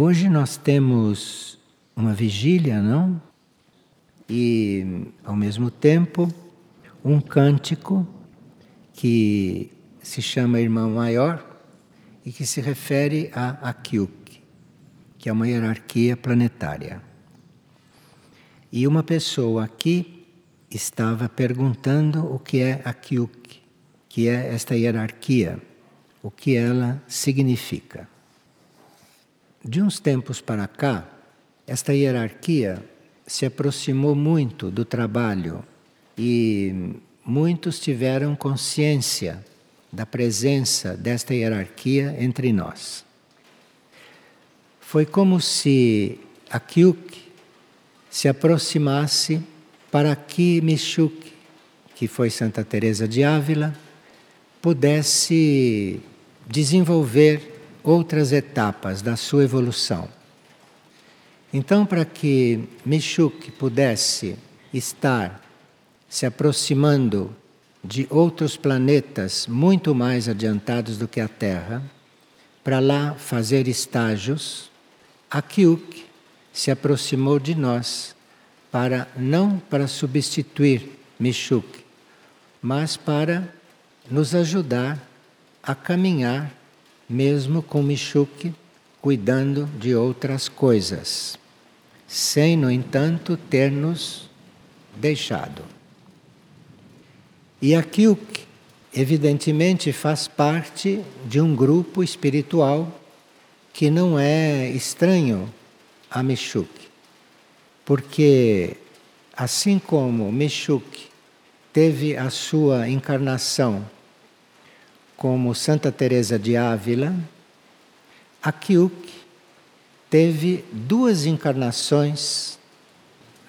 Hoje nós temos uma vigília, não? E, ao mesmo tempo, um cântico que se chama Irmão Maior e que se refere a Akyuk, que é uma hierarquia planetária. E uma pessoa aqui estava perguntando o que é Akyuk, que é esta hierarquia, o que ela significa. De uns tempos para cá, esta hierarquia se aproximou muito do trabalho e muitos tiveram consciência da presença desta hierarquia entre nós. Foi como se a Kyuk se aproximasse para que Michuk, que foi Santa Teresa de Ávila, pudesse desenvolver outras etapas da sua evolução. Então, para que Michuk pudesse estar se aproximando de outros planetas muito mais adiantados do que a Terra, para lá fazer estágios, Akyuk se aproximou de nós para não para substituir Michuk, mas para nos ajudar a caminhar mesmo com Michuk cuidando de outras coisas, sem, no entanto, ter nos deixado. E Akyuk, evidentemente, faz parte de um grupo espiritual que não é estranho a Michuk, porque assim como Michuk teve a sua encarnação como Santa Teresa de Ávila, Akyuk teve duas encarnações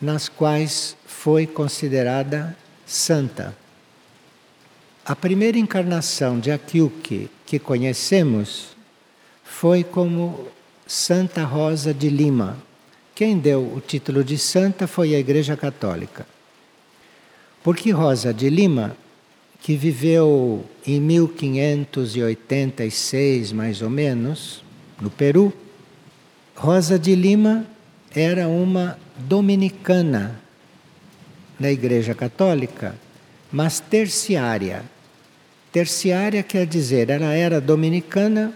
nas quais foi considerada santa. A primeira encarnação de Akyuk que conhecemos foi como Santa Rosa de Lima. Quem deu o título de santa foi a Igreja Católica. Porque Rosa de Lima que viveu em 1586, mais ou menos, no Peru. Rosa de Lima era uma dominicana na Igreja Católica, mas terciária. Terciária quer dizer, ela era dominicana,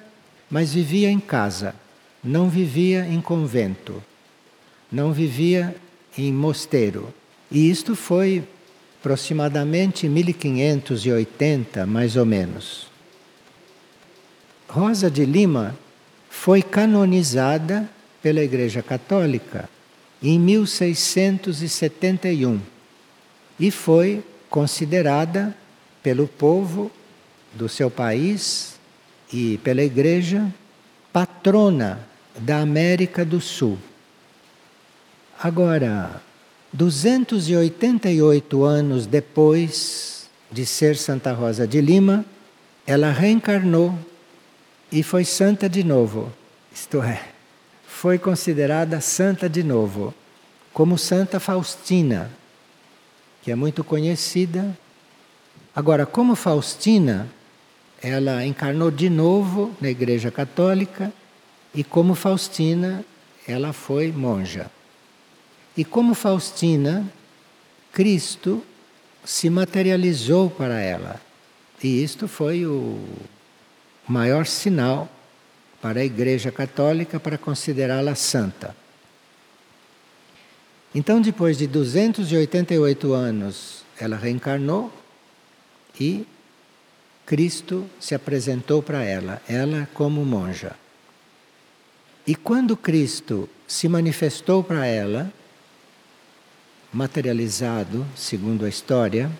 mas vivia em casa, não vivia em convento, não vivia em mosteiro. E isto foi aproximadamente 1580, mais ou menos. Rosa de Lima foi canonizada pela Igreja Católica em 1671 e foi considerada pelo povo do seu país e pela Igreja patrona da América do Sul. Agora, 288 anos depois de ser Santa Rosa de Lima, ela reencarnou e foi santa de novo. Isto é, foi considerada santa de novo, como Santa Faustina, que é muito conhecida. Agora, como Faustina, ela encarnou de novo na Igreja Católica e como Faustina, ela foi monja. E como Faustina, Cristo se materializou para ela. E isto foi o maior sinal para a Igreja Católica para considerá-la santa. Então, depois de 288 anos, ela reencarnou e Cristo se apresentou para ela, ela como monja. E quando Cristo se manifestou para ela, materializado, segundo a história,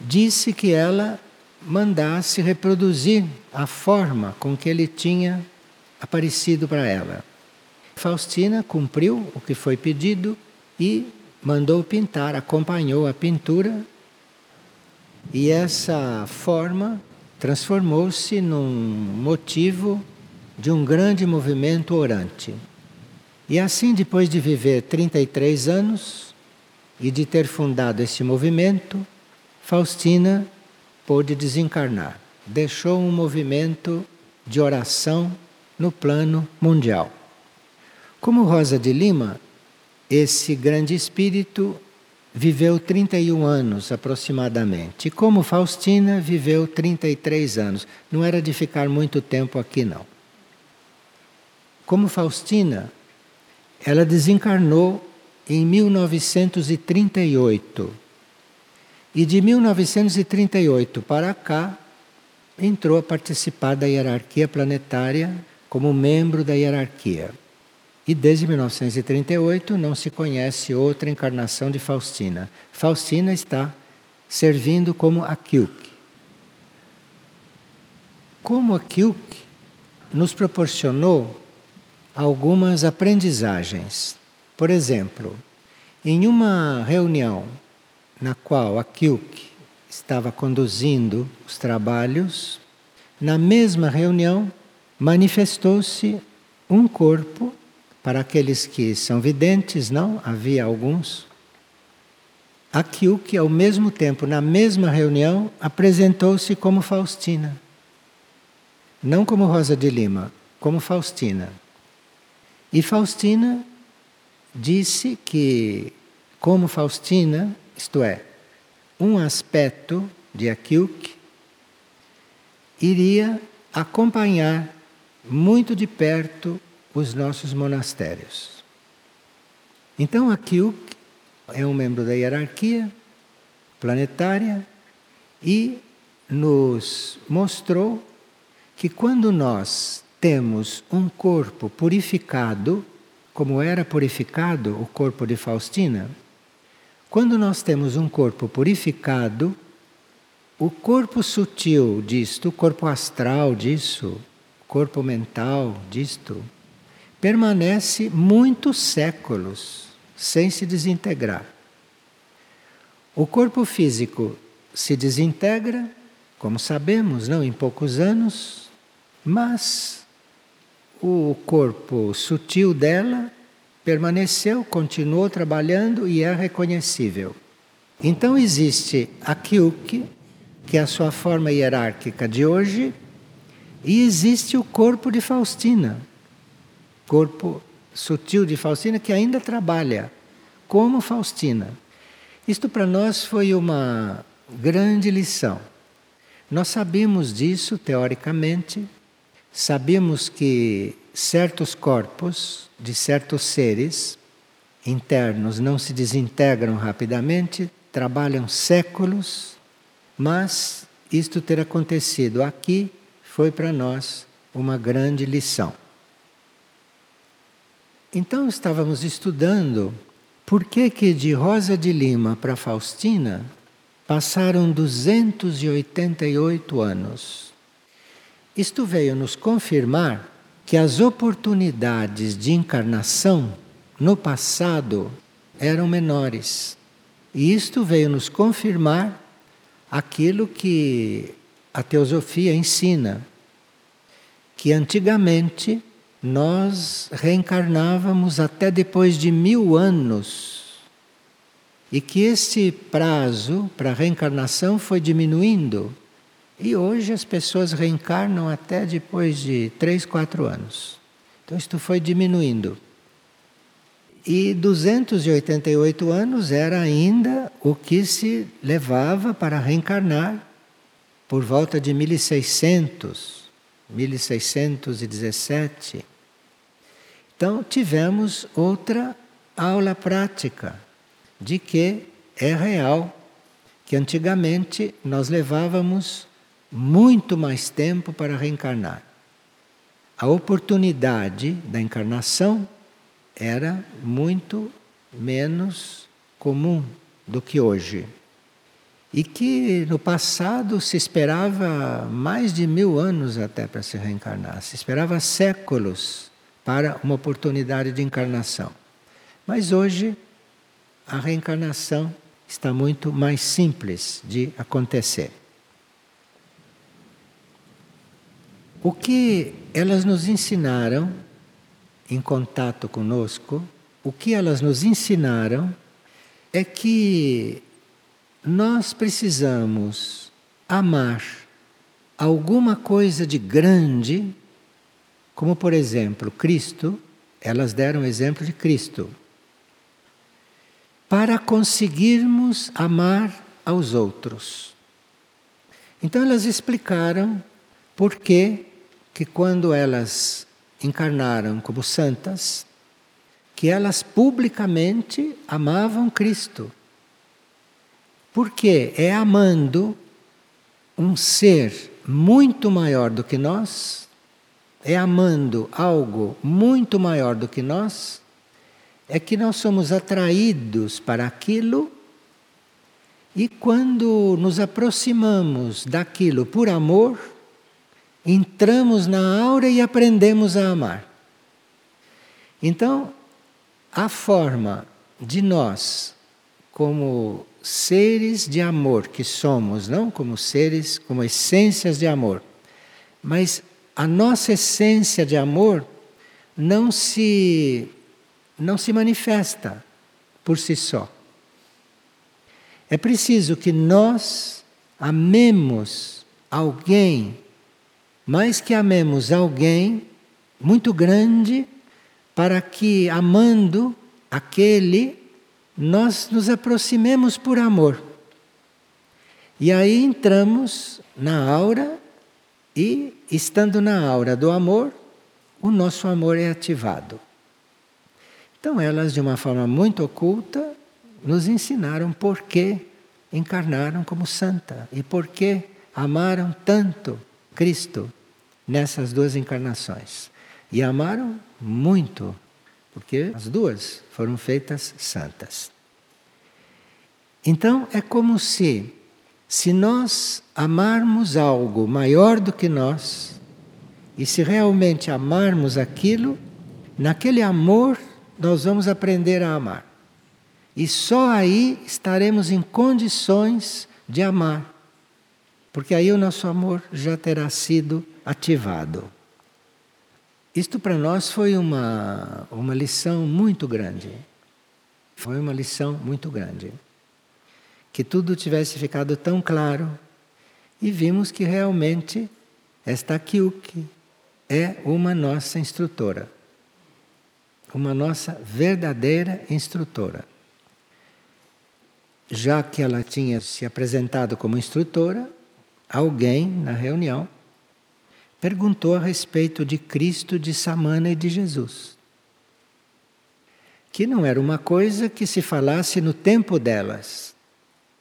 disse que ela mandasse reproduzir a forma com que ele tinha aparecido para ela. Faustina cumpriu o que foi pedido e mandou pintar, acompanhou a pintura, e essa forma transformou-se num motivo de um grande movimento orante. E assim, depois de viver 33 anos, e de ter fundado esse movimento, Faustina pôde desencarnar. Deixou um movimento de oração no plano mundial. Como Rosa de Lima, esse grande espírito viveu 31 anos aproximadamente. Como Faustina viveu 33 anos. Não era de ficar muito tempo aqui, não. Como Faustina, ela desencarnou em 1938. E de 1938 para cá, entrou a participar da hierarquia planetária como membro da hierarquia. E desde 1938 não se conhece outra encarnação de Faustina. Faustina está servindo como a Kyuk. Como a Kyuk nos proporcionou algumas aprendizagens. Por exemplo, em uma reunião na qual a Kyuk estava conduzindo os trabalhos, na mesma reunião manifestou-se um corpo para aqueles que são videntes, não? Havia alguns. Aquilo que, ao mesmo tempo, na mesma reunião, apresentou-se como Faustina. Não como Rosa de Lima, como Faustina. E Faustina disse que, como Faustina, isto é, um aspecto de Akyuk, iria acompanhar muito de perto os nossos monastérios. Então, Akyuk é um membro da hierarquia planetária e nos mostrou que quando nós temos um corpo purificado, como era purificado o corpo de Faustina, quando nós temos um corpo purificado, o corpo sutil disto, o corpo astral disso, o corpo mental disto, permanece muitos séculos sem se desintegrar. O corpo físico se desintegra, como sabemos, não em poucos anos, mas o corpo sutil dela permaneceu, continuou trabalhando e é reconhecível. Então existe a Kyuk, que é a sua forma hierárquica de hoje, e existe o corpo de Faustina, corpo sutil de Faustina que ainda trabalha como Faustina. Isto para nós foi uma grande lição. Nós sabemos disso teoricamente, sabemos que certos corpos de certos seres internos não se desintegram rapidamente, trabalham séculos, mas isto ter acontecido aqui foi para nós uma grande lição. Então estávamos estudando por que que de Rosa de Lima para Faustina passaram 288 anos. Isto veio nos confirmar que as oportunidades de encarnação no passado eram menores. E isto veio nos confirmar aquilo que a teosofia ensina, que antigamente nós reencarnávamos até depois de mil anos. E que esse prazo para reencarnação foi diminuindo. E hoje as pessoas reencarnam até depois de três, quatro anos. Então isto foi diminuindo. E 288 anos era ainda o que se levava para reencarnar por volta de 1600, 1617. Então, tivemos outra aula prática de que é real que antigamente nós levávamos muito mais tempo para reencarnar. A oportunidade da encarnação era muito menos comum do que hoje. E que no passado se esperava mais de mil anos até para se reencarnar, se esperava séculos para uma oportunidade de encarnação. Mas hoje a reencarnação está muito mais simples de acontecer. O que elas nos ensinaram em contato conosco, o que elas nos ensinaram é que nós precisamos amar alguma coisa de grande como por exemplo, Cristo Elas deram o exemplo de Cristo. Para conseguirmos amar aos outros. Então elas explicaram por que que quando elas encarnaram como santas, que elas publicamente amavam Cristo. Porque é amando um ser muito maior do que nós, é amando algo muito maior do que nós, é que nós somos atraídos para aquilo e quando nos aproximamos daquilo por amor, entramos na aura e aprendemos a amar. Então, a forma de nós, como seres de amor que somos, não como seres, como essências de amor, mas a nossa essência de amor não se não se manifesta por si só. É preciso que nós amemos alguém mas que amemos alguém muito grande para que, amando aquele, nós nos aproximemos por amor. E aí entramos na aura e, estando na aura do amor, o nosso amor é ativado. Então, elas, de uma forma muito oculta, nos ensinaram por que encarnaram como santa e por que amaram tanto Cristo nessas duas encarnações. E amaram muito, porque as duas foram feitas santas. Então é como se, se nós amarmos algo maior do que nós, e se realmente amarmos aquilo, naquele amor nós vamos aprender a amar. E só aí estaremos em condições de amar porque aí o nosso amor já terá sido ativado. Isto para nós foi uma, uma lição muito grande. Foi uma lição muito grande. Que tudo tivesse ficado tão claro e vimos que realmente esta Kyuki é uma nossa instrutora. Uma nossa verdadeira instrutora. Já que ela tinha se apresentado como instrutora, alguém na reunião perguntou a respeito de Cristo, de Samana e de Jesus. Que não era uma coisa que se falasse no tempo delas,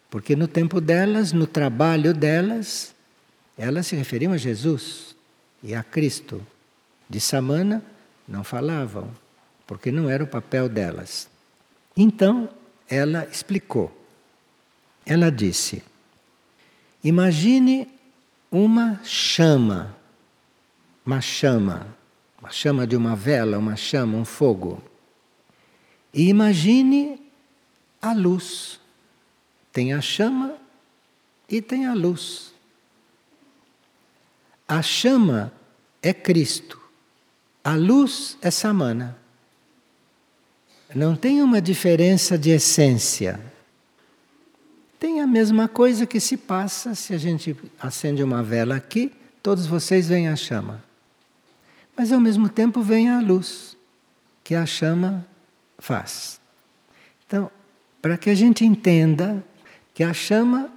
porque no tempo delas, no trabalho delas, elas se referiam a Jesus e a Cristo. De Samana não falavam, porque não era o papel delas. Então, ela explicou. Ela disse: Imagine uma chama, uma chama, uma chama de uma vela, uma chama, um fogo. E imagine a luz. Tem a chama e tem a luz. A chama é Cristo, a luz é Samana. Não tem uma diferença de essência. Tem a mesma coisa que se passa se a gente acende uma vela aqui, todos vocês veem a chama. Mas ao mesmo tempo vem a luz que a chama faz. Então, para que a gente entenda que a chama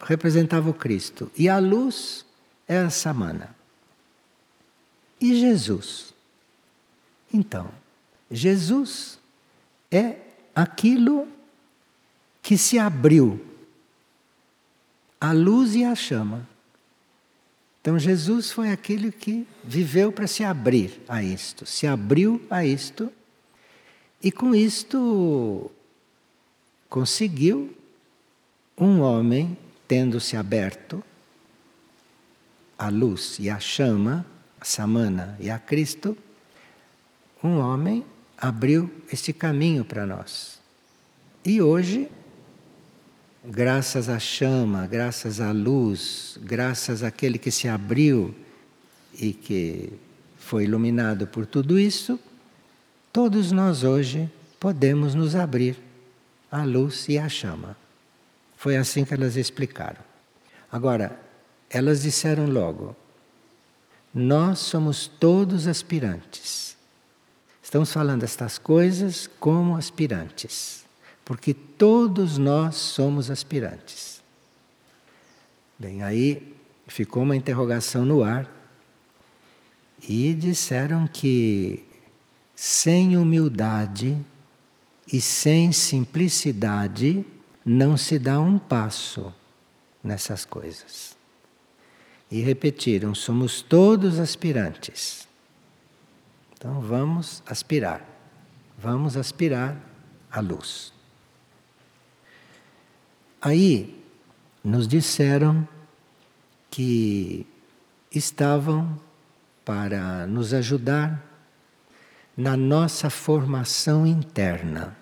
representava o Cristo e a luz é a Samana. E Jesus? Então, Jesus é aquilo que se abriu a luz e a chama. Então Jesus foi aquele que viveu para se abrir a isto, se abriu a isto e com isto conseguiu um homem tendo se aberto a luz e a chama, a Samana e a Cristo, um homem abriu este caminho para nós. E hoje graças à chama, graças à luz, graças àquele que se abriu e que foi iluminado por tudo isso, todos nós hoje podemos nos abrir à luz e à chama. Foi assim que elas explicaram. Agora, elas disseram logo: nós somos todos aspirantes. Estamos falando estas coisas como aspirantes, porque todos nós somos aspirantes. Bem, aí ficou uma interrogação no ar e disseram que sem humildade e sem simplicidade não se dá um passo nessas coisas. E repetiram: somos todos aspirantes. Então vamos aspirar, vamos aspirar a luz. Aí nos disseram que estavam para nos ajudar na nossa formação interna.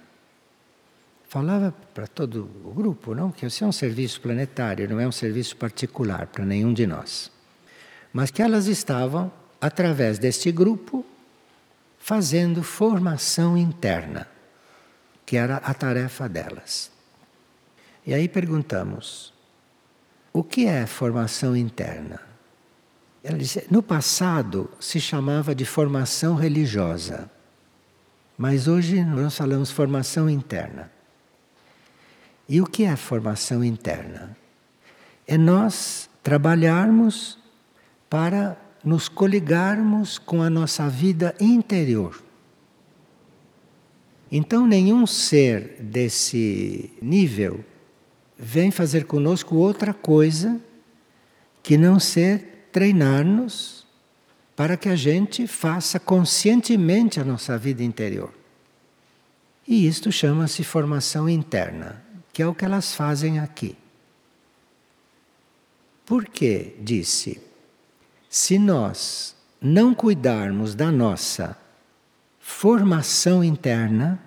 Falava para todo o grupo, não? Que esse é um serviço planetário, não é um serviço particular para nenhum de nós. Mas que elas estavam, através deste grupo, fazendo formação interna, que era a tarefa delas. E aí perguntamos: o que é formação interna? Ela disse: no passado se chamava de formação religiosa, mas hoje nós falamos formação interna. E o que é formação interna? É nós trabalharmos para nos coligarmos com a nossa vida interior. Então, nenhum ser desse nível vem fazer conosco outra coisa que não ser treinar-nos para que a gente faça conscientemente a nossa vida interior. E isto chama-se formação interna, que é o que elas fazem aqui. Por que disse? Se nós não cuidarmos da nossa formação interna,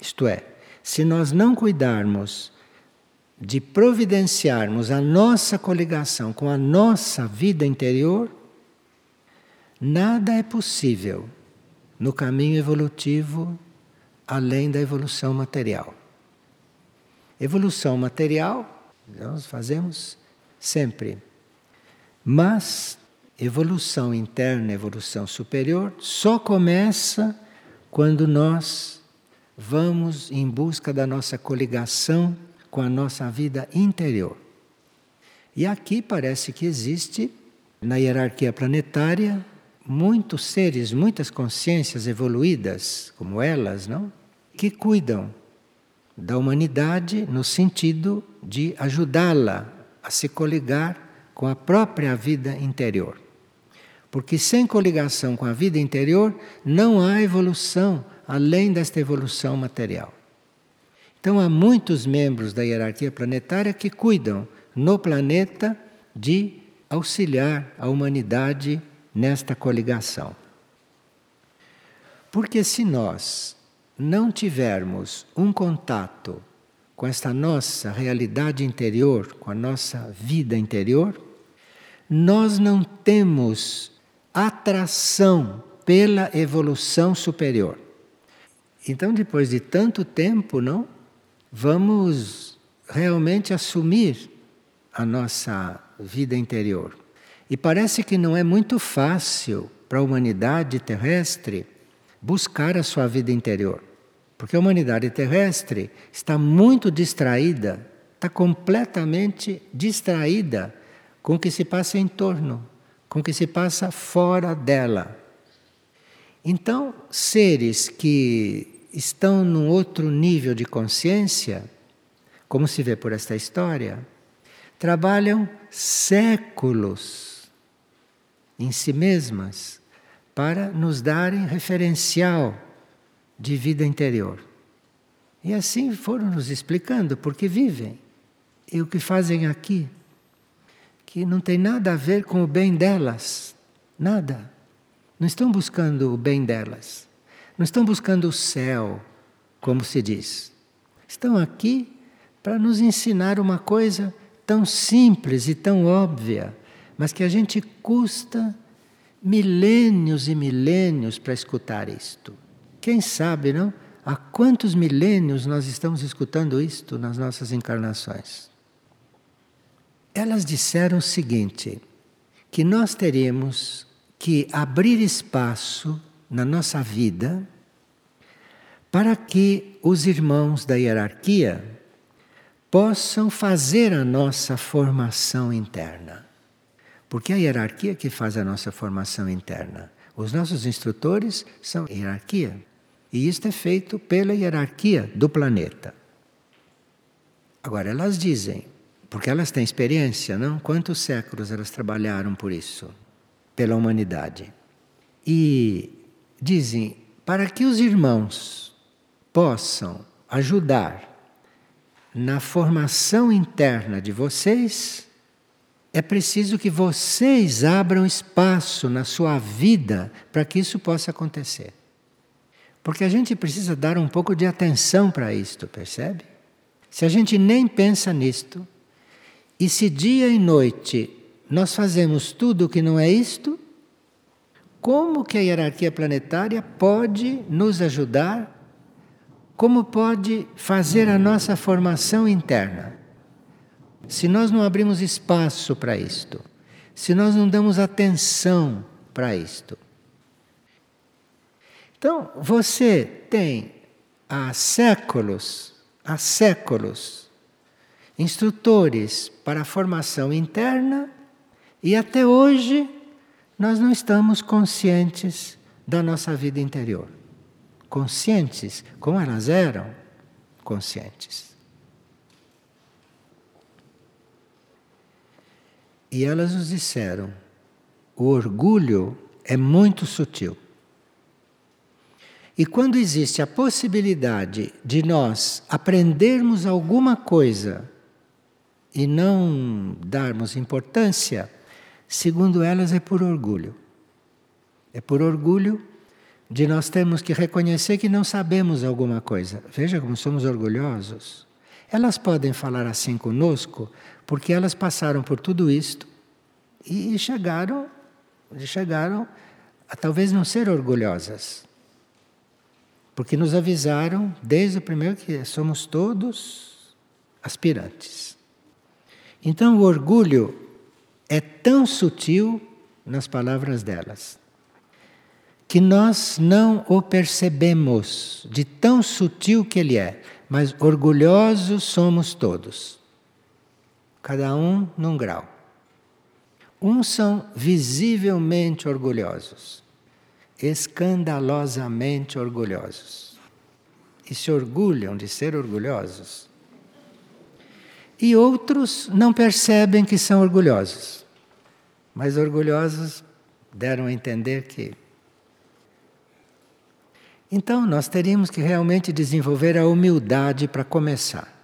isto é, se nós não cuidarmos de providenciarmos a nossa coligação com a nossa vida interior, nada é possível no caminho evolutivo além da evolução material. Evolução material nós fazemos sempre, mas evolução interna, evolução superior, só começa quando nós vamos em busca da nossa coligação com a nossa vida interior. E aqui parece que existe, na hierarquia planetária, muitos seres, muitas consciências evoluídas, como elas, não? Que cuidam da humanidade no sentido de ajudá-la a se coligar com a própria vida interior. Porque sem coligação com a vida interior não há evolução além desta evolução material. Então há muitos membros da hierarquia planetária que cuidam no planeta de auxiliar a humanidade nesta coligação. Porque se nós não tivermos um contato com esta nossa realidade interior, com a nossa vida interior, nós não temos atração pela evolução superior. Então, depois de tanto tempo, não, vamos realmente assumir a nossa vida interior. E parece que não é muito fácil para a humanidade terrestre buscar a sua vida interior. Porque a humanidade terrestre está muito distraída, está completamente distraída com o que se passa em torno com o que se passa fora dela. Então, seres que estão num outro nível de consciência, como se vê por esta história, trabalham séculos em si mesmas para nos darem referencial de vida interior. E assim foram nos explicando porque vivem e o que fazem aqui que não tem nada a ver com o bem delas. Nada. Não estão buscando o bem delas. Não estão buscando o céu, como se diz. Estão aqui para nos ensinar uma coisa tão simples e tão óbvia, mas que a gente custa milênios e milênios para escutar isto. Quem sabe, não? Há quantos milênios nós estamos escutando isto nas nossas encarnações? Elas disseram o seguinte: que nós teríamos que abrir espaço na nossa vida para que os irmãos da hierarquia possam fazer a nossa formação interna. Porque é a hierarquia que faz a nossa formação interna. Os nossos instrutores são hierarquia. E isto é feito pela hierarquia do planeta. Agora, elas dizem, porque elas têm experiência, não? Quantos séculos elas trabalharam por isso? Pela humanidade. E dizem, para que os irmãos possam ajudar na formação interna de vocês, é preciso que vocês abram espaço na sua vida para que isso possa acontecer. Porque a gente precisa dar um pouco de atenção para isto, percebe? Se a gente nem pensa nisto, e se dia e noite nós fazemos tudo o que não é isto, como que a hierarquia planetária pode nos ajudar como pode fazer a nossa formação interna? Se nós não abrimos espaço para isto, se nós não damos atenção para isto. Então, você tem há séculos, há séculos, instrutores para a formação interna e até hoje nós não estamos conscientes da nossa vida interior conscientes, como elas eram conscientes. E elas nos disseram: o orgulho é muito sutil. E quando existe a possibilidade de nós aprendermos alguma coisa e não darmos importância, segundo elas, é por orgulho. É por orgulho de nós termos que reconhecer que não sabemos alguma coisa. Veja como somos orgulhosos. Elas podem falar assim conosco porque elas passaram por tudo isto e chegaram, chegaram a talvez não ser orgulhosas. Porque nos avisaram desde o primeiro que somos todos aspirantes. Então o orgulho é tão sutil nas palavras delas que nós não o percebemos de tão sutil que ele é, mas orgulhosos somos todos, cada um num grau. Uns são visivelmente orgulhosos, escandalosamente orgulhosos, e se orgulham de ser orgulhosos. E outros não percebem que são orgulhosos, mas orgulhosos deram a entender que então, nós teríamos que realmente desenvolver a humildade para começar.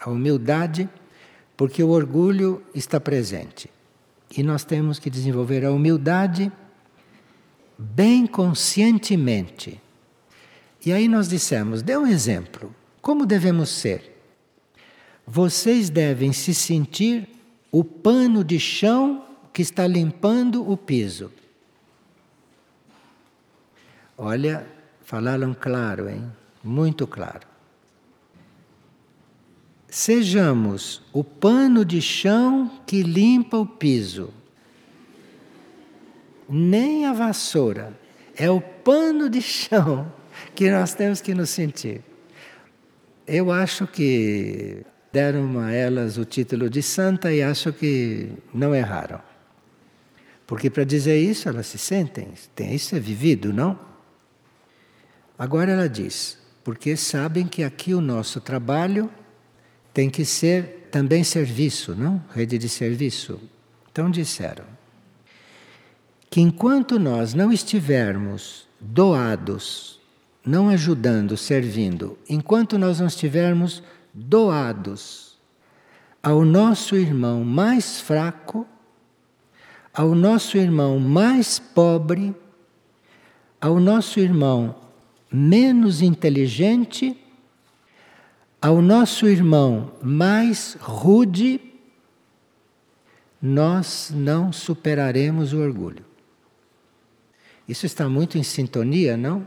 A humildade, porque o orgulho está presente. E nós temos que desenvolver a humildade bem conscientemente. E aí nós dissemos: dê um exemplo. Como devemos ser? Vocês devem se sentir o pano de chão que está limpando o piso. Olha, Falaram claro, hein? Muito claro. Sejamos o pano de chão que limpa o piso. Nem a vassoura. É o pano de chão que nós temos que nos sentir. Eu acho que deram a elas o título de santa e acho que não erraram. Porque para dizer isso elas se sentem, tem isso é vivido, não? Agora ela diz, porque sabem que aqui o nosso trabalho tem que ser também serviço, não? Rede de serviço. Então disseram que enquanto nós não estivermos doados, não ajudando, servindo, enquanto nós não estivermos doados ao nosso irmão mais fraco, ao nosso irmão mais pobre, ao nosso irmão menos inteligente, ao nosso irmão mais rude, nós não superaremos o orgulho. Isso está muito em sintonia, não?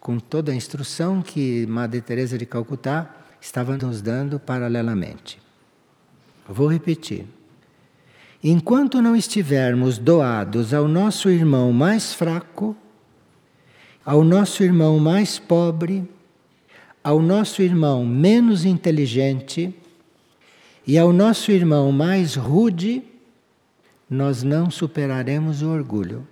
Com toda a instrução que Madre Teresa de Calcutá estava nos dando paralelamente. Vou repetir. Enquanto não estivermos doados ao nosso irmão mais fraco, ao nosso irmão mais pobre, ao nosso irmão menos inteligente e ao nosso irmão mais rude, nós não superaremos o orgulho.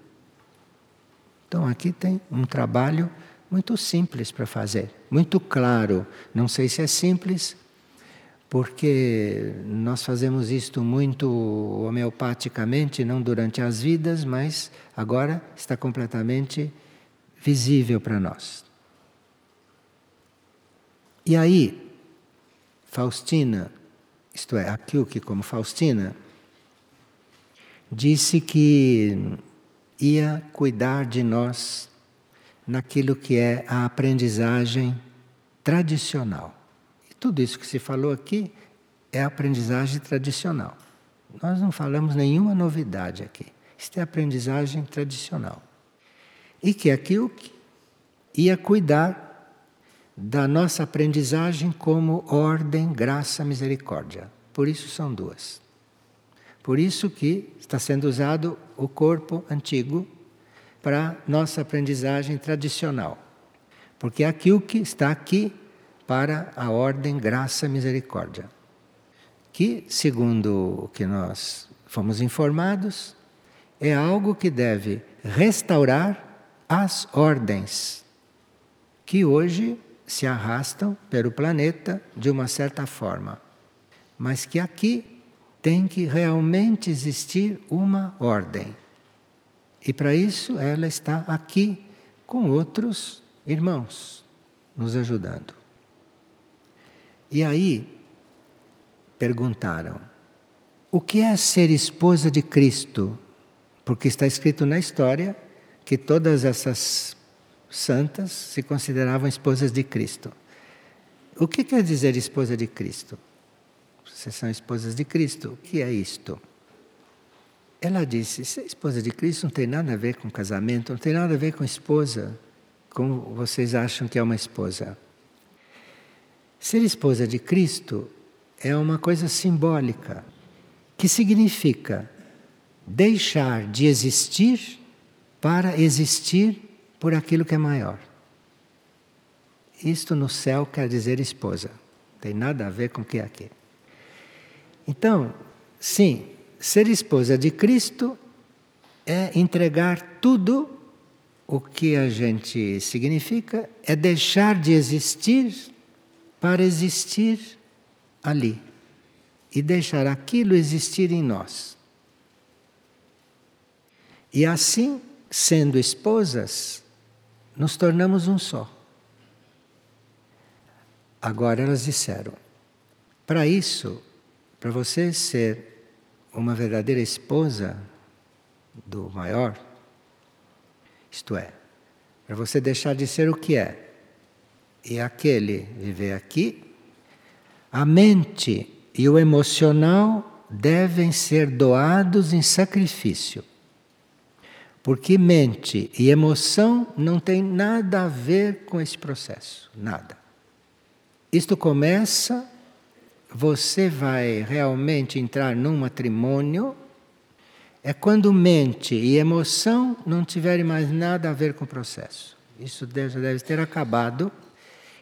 Então aqui tem um trabalho muito simples para fazer, muito claro. Não sei se é simples, porque nós fazemos isto muito homeopaticamente, não durante as vidas, mas agora está completamente visível para nós. E aí, Faustina, isto é, que como Faustina, disse que ia cuidar de nós naquilo que é a aprendizagem tradicional. E tudo isso que se falou aqui é aprendizagem tradicional. Nós não falamos nenhuma novidade aqui. Isto é aprendizagem tradicional. E que aquilo que ia cuidar da nossa aprendizagem como ordem, graça, misericórdia. Por isso são duas. Por isso que está sendo usado o corpo antigo para nossa aprendizagem tradicional. Porque é aquilo que está aqui para a ordem graça misericórdia. Que, segundo o que nós fomos informados, é algo que deve restaurar as ordens que hoje se arrastam pelo planeta de uma certa forma, mas que aqui tem que realmente existir uma ordem. E para isso ela está aqui com outros irmãos nos ajudando. E aí perguntaram: o que é ser esposa de Cristo? Porque está escrito na história que todas essas santas se consideravam esposas de Cristo. O que quer dizer esposa de Cristo? Vocês são esposas de Cristo. O que é isto? Ela disse: ser esposa de Cristo não tem nada a ver com casamento, não tem nada a ver com esposa, como vocês acham que é uma esposa. Ser esposa de Cristo é uma coisa simbólica, que significa deixar de existir para existir por aquilo que é maior. Isto no céu quer dizer esposa, não tem nada a ver com o que é aqui. Então, sim, Ser esposa de Cristo é entregar tudo o que a gente significa, é deixar de existir para existir ali e deixar aquilo existir em nós. E assim, sendo esposas, nos tornamos um só. Agora elas disseram: para isso, para você ser uma verdadeira esposa do maior, isto é, para você deixar de ser o que é e aquele viver aqui, a mente e o emocional devem ser doados em sacrifício. Porque mente e emoção não tem nada a ver com esse processo, nada. Isto começa você vai realmente entrar num matrimônio é quando mente e emoção não tiverem mais nada a ver com o processo. Isso deve, deve ter acabado.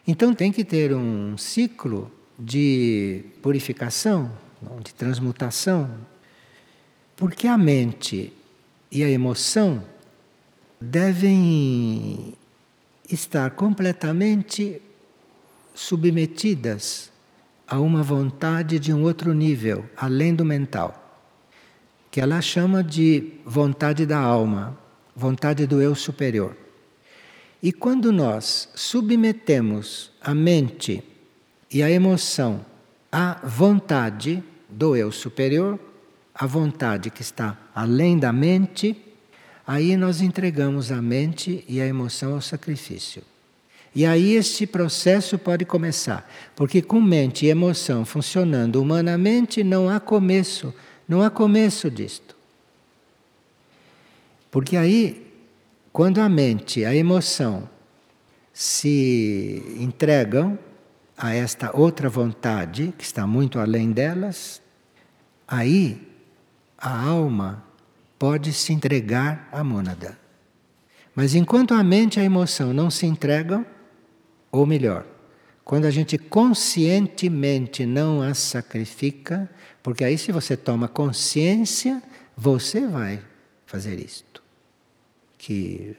Então tem que ter um ciclo de purificação, de transmutação, porque a mente e a emoção devem estar completamente submetidas a uma vontade de um outro nível, além do mental, que ela chama de vontade da alma, vontade do eu superior. E quando nós submetemos a mente e a emoção à vontade do eu superior, a vontade que está além da mente, aí nós entregamos a mente e a emoção ao sacrifício. E aí este processo pode começar, porque com mente e emoção funcionando humanamente não há começo, não há começo disto. Porque aí, quando a mente, a emoção se entregam a esta outra vontade que está muito além delas, aí a alma pode se entregar à mônada. Mas enquanto a mente e a emoção não se entregam, ou melhor, quando a gente conscientemente não as sacrifica, porque aí, se você toma consciência, você vai fazer isto. Que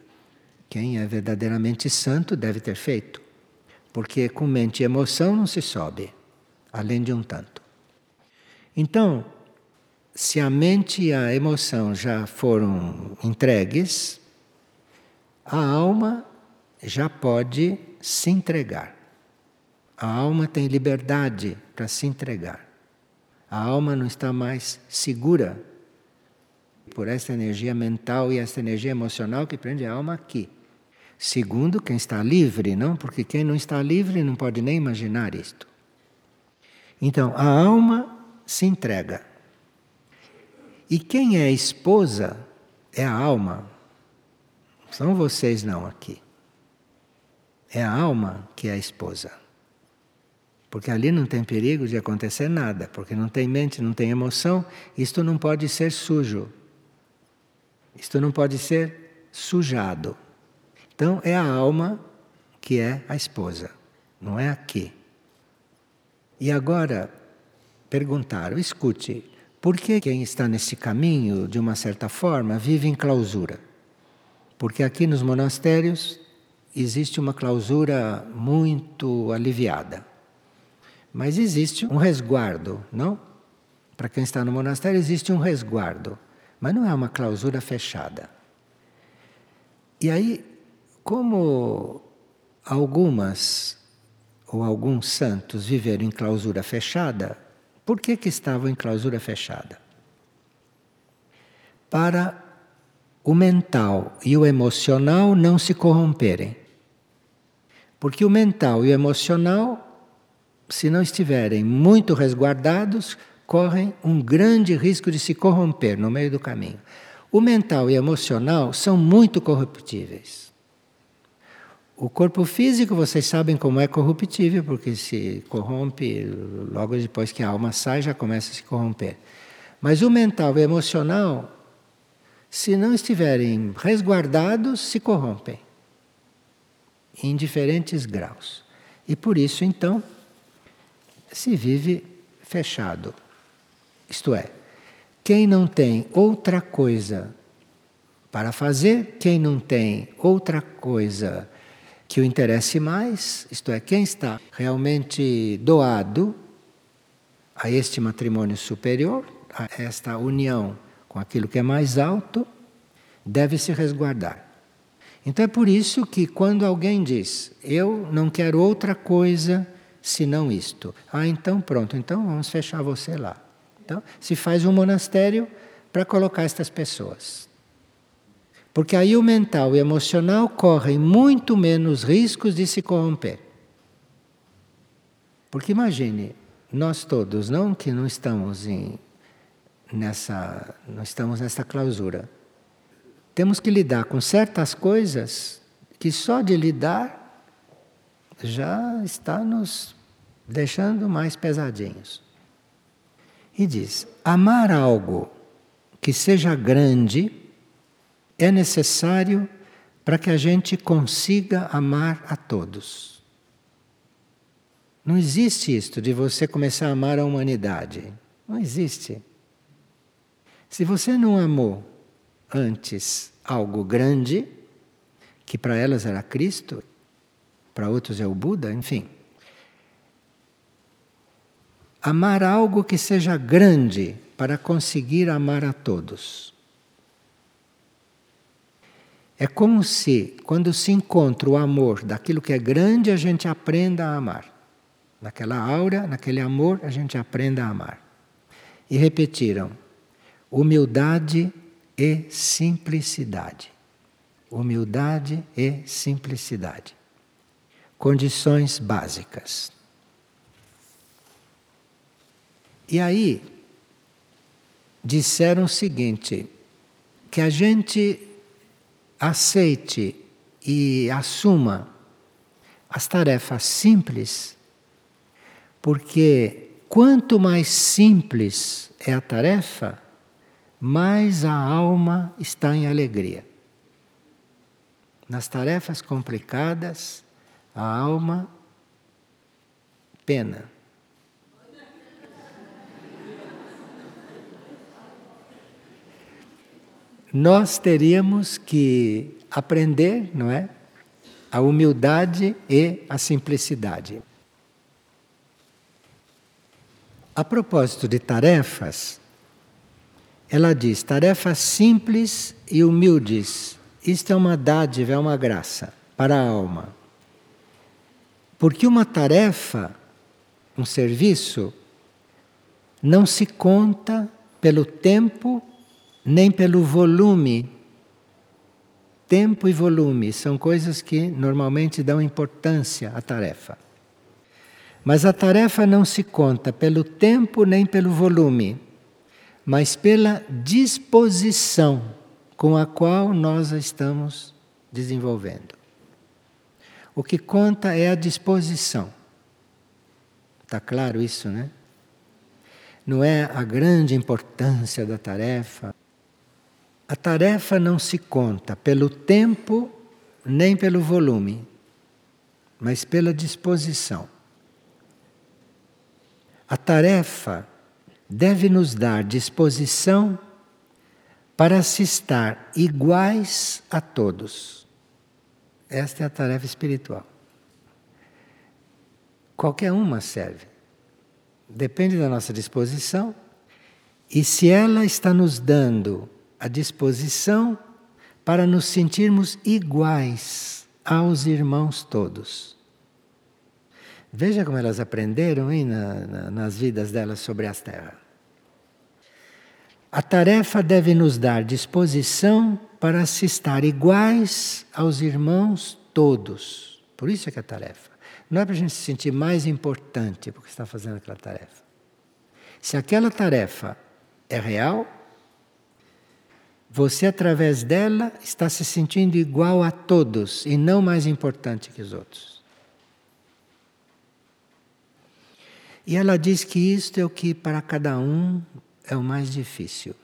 quem é verdadeiramente santo deve ter feito. Porque com mente e emoção não se sobe, além de um tanto. Então, se a mente e a emoção já foram entregues, a alma já pode se entregar. A alma tem liberdade para se entregar. A alma não está mais segura por essa energia mental e essa energia emocional que prende a alma aqui. Segundo, quem está livre, não? Porque quem não está livre não pode nem imaginar isto. Então, a alma se entrega. E quem é esposa é a alma. São vocês não aqui. É a alma que é a esposa. Porque ali não tem perigo de acontecer nada, porque não tem mente, não tem emoção, isto não pode ser sujo. Isto não pode ser sujado. Então é a alma que é a esposa, não é aqui. E agora perguntaram: escute, por que quem está nesse caminho, de uma certa forma, vive em clausura? Porque aqui nos monastérios existe uma clausura muito aliviada. Mas existe um resguardo, não? Para quem está no monastério existe um resguardo, mas não é uma clausura fechada. E aí, como algumas ou alguns santos viveram em clausura fechada, por que, que estavam em clausura fechada? Para o mental e o emocional não se corromperem. Porque o mental e o emocional, se não estiverem muito resguardados, correm um grande risco de se corromper no meio do caminho. O mental e o emocional são muito corruptíveis. O corpo físico, vocês sabem como é corruptível, porque se corrompe logo depois que a alma sai, já começa a se corromper. Mas o mental e o emocional, se não estiverem resguardados, se corrompem em diferentes graus. E por isso, então, se vive fechado. Isto é, quem não tem outra coisa para fazer, quem não tem outra coisa que o interesse mais, isto é, quem está realmente doado a este matrimônio superior, a esta união com aquilo que é mais alto, deve se resguardar. Então é por isso que quando alguém diz, eu não quero outra coisa senão isto, ah, então pronto, então vamos fechar você lá. Então se faz um monastério para colocar estas pessoas. Porque aí o mental e o emocional correm muito menos riscos de se corromper. Porque imagine, nós todos, não que não estamos em, nessa, não estamos nessa clausura. Temos que lidar com certas coisas que só de lidar já está nos deixando mais pesadinhos. E diz: amar algo que seja grande é necessário para que a gente consiga amar a todos. Não existe isto de você começar a amar a humanidade. Não existe. Se você não amou antes algo grande, que para elas era Cristo, para outros é o Buda, enfim. Amar algo que seja grande para conseguir amar a todos. É como se, quando se encontra o amor daquilo que é grande, a gente aprenda a amar. Naquela aura, naquele amor, a gente aprenda a amar. E repetiram: humildade e simplicidade. Humildade e simplicidade. Condições básicas. E aí, disseram o seguinte: que a gente aceite e assuma as tarefas simples, porque quanto mais simples é a tarefa, mais a alma está em alegria. Nas tarefas complicadas, a alma Pena. Nós teríamos que aprender, não é? A humildade e a simplicidade. A propósito de tarefas, ela diz: tarefas simples e humildes. Isto é uma dádiva, é uma graça para a alma. Porque uma tarefa, um serviço, não se conta pelo tempo nem pelo volume. Tempo e volume são coisas que normalmente dão importância à tarefa. Mas a tarefa não se conta pelo tempo nem pelo volume, mas pela disposição com a qual nós a estamos desenvolvendo. O que conta é a disposição. Está claro isso, né? Não é a grande importância da tarefa. A tarefa não se conta pelo tempo nem pelo volume, mas pela disposição. A tarefa deve nos dar disposição para se estar iguais a todos. Esta é a tarefa espiritual. Qualquer uma serve. Depende da nossa disposição. E se ela está nos dando a disposição para nos sentirmos iguais aos irmãos todos. Veja como elas aprenderam hein, na, na, nas vidas delas sobre as terras. A tarefa deve nos dar disposição para se estar iguais aos irmãos todos. Por isso é que é a tarefa. Não é para a gente se sentir mais importante porque está fazendo aquela tarefa. Se aquela tarefa é real, você, através dela, está se sentindo igual a todos e não mais importante que os outros. E ela diz que isto é o que para cada um é o mais difícil.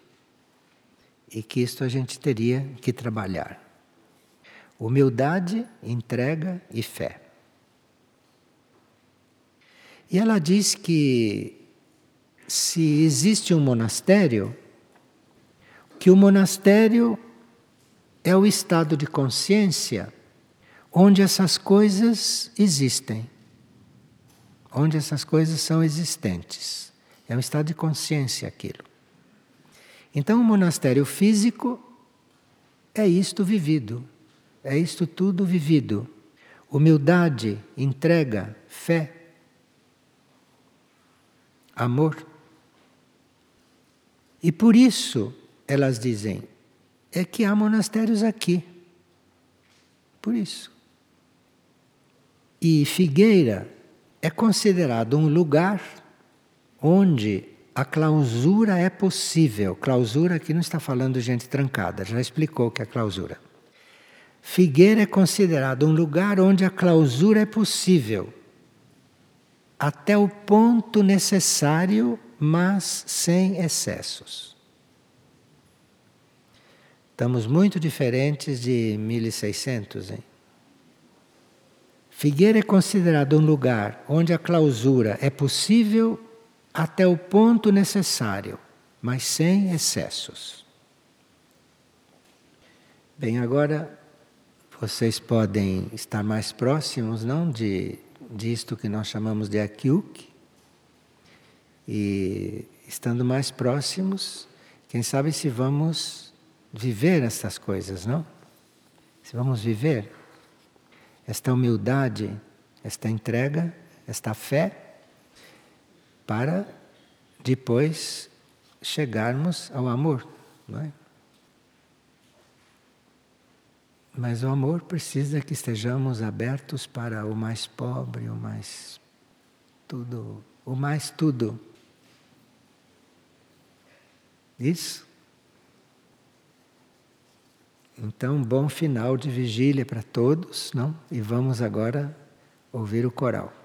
E que isto a gente teria que trabalhar. Humildade, entrega e fé. E ela diz que se existe um monastério, que o monastério é o estado de consciência onde essas coisas existem onde essas coisas são existentes. É um estado de consciência aquilo. Então, o monastério físico é isto vivido, é isto tudo vivido. Humildade, entrega, fé, amor. E por isso, elas dizem, é que há monastérios aqui. Por isso. E Figueira é considerado um lugar onde a clausura é possível. Clausura aqui não está falando de gente trancada, já explicou o que é clausura. Figueira é considerado um lugar onde a clausura é possível, até o ponto necessário, mas sem excessos. Estamos muito diferentes de 1600, hein? Figueira é considerado um lugar onde a clausura é possível até o ponto necessário, mas sem excessos. Bem, agora vocês podem estar mais próximos, não, de disto que nós chamamos de Akyuk. E estando mais próximos, quem sabe se vamos viver essas coisas, não? Se vamos viver esta humildade, esta entrega, esta fé, para depois chegarmos ao amor, não é? Mas o amor precisa que estejamos abertos para o mais pobre, o mais tudo, o mais tudo. Isso? Então, bom final de vigília para todos, não? E vamos agora ouvir o coral.